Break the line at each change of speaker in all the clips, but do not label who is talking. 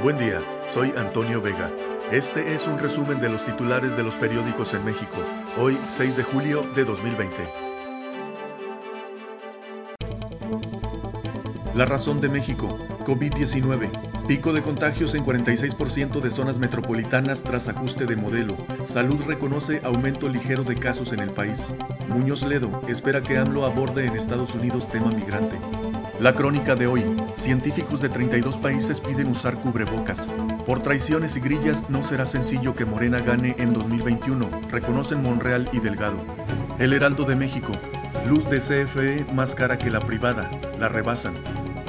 Buen día, soy Antonio Vega. Este es un resumen de los titulares de los periódicos en México, hoy 6 de julio de 2020. La razón de México, COVID-19. Pico de contagios en 46% de zonas metropolitanas tras ajuste de modelo. Salud reconoce aumento ligero de casos en el país. Muñoz Ledo espera que AMLO aborde en Estados Unidos tema migrante. La crónica de hoy. Científicos de 32 países piden usar cubrebocas. Por traiciones y grillas no será sencillo que Morena gane en 2021, reconocen Monreal y Delgado. El Heraldo de México. Luz de CFE más cara que la privada. La rebasan.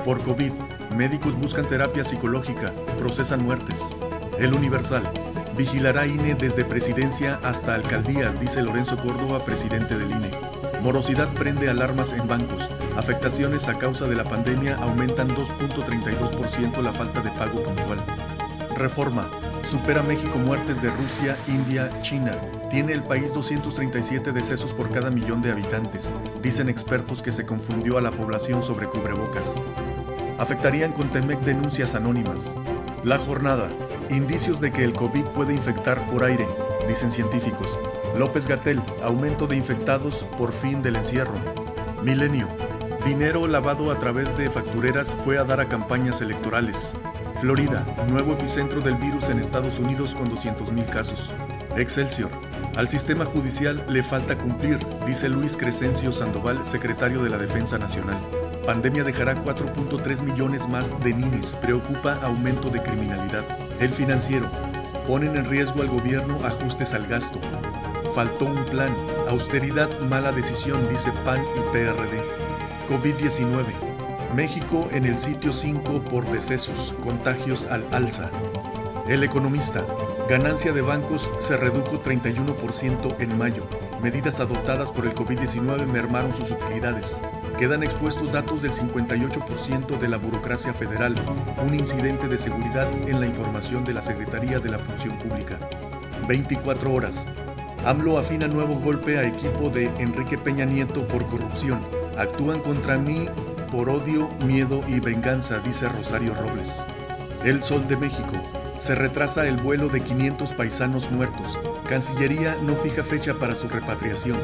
Por COVID, médicos buscan terapia psicológica, procesan muertes. El Universal. Vigilará INE desde presidencia hasta alcaldías, dice Lorenzo Córdoba, presidente del INE. Morosidad prende alarmas en bancos. Afectaciones a causa de la pandemia aumentan 2.32% la falta de pago puntual. Reforma. Supera México muertes de Rusia, India, China. Tiene el país 237 decesos por cada millón de habitantes. Dicen expertos que se confundió a la población sobre cubrebocas. Afectarían con Temec denuncias anónimas. La jornada. Indicios de que el COVID puede infectar por aire, dicen científicos. López Gatel, aumento de infectados por fin del encierro. Milenio, dinero lavado a través de factureras fue a dar a campañas electorales. Florida, nuevo epicentro del virus en Estados Unidos con 200.000 casos. Excelsior, al sistema judicial le falta cumplir, dice Luis Crescencio Sandoval, secretario de la Defensa Nacional. Pandemia dejará 4.3 millones más de ninis, preocupa aumento de criminalidad. El financiero, ponen en riesgo al gobierno ajustes al gasto. Faltó un plan. Austeridad, mala decisión, dice PAN y PRD. COVID-19. México en el sitio 5 por decesos, contagios al alza. El economista. Ganancia de bancos se redujo 31% en mayo. Medidas adoptadas por el COVID-19 mermaron sus utilidades. Quedan expuestos datos del 58% de la burocracia federal, un incidente de seguridad en la información de la Secretaría de la Función Pública. 24 horas. AMLO afina nuevo golpe a equipo de Enrique Peña Nieto por corrupción. Actúan contra mí por odio, miedo y venganza, dice Rosario Robles. El Sol de México. Se retrasa el vuelo de 500 paisanos muertos. Cancillería no fija fecha para su repatriación.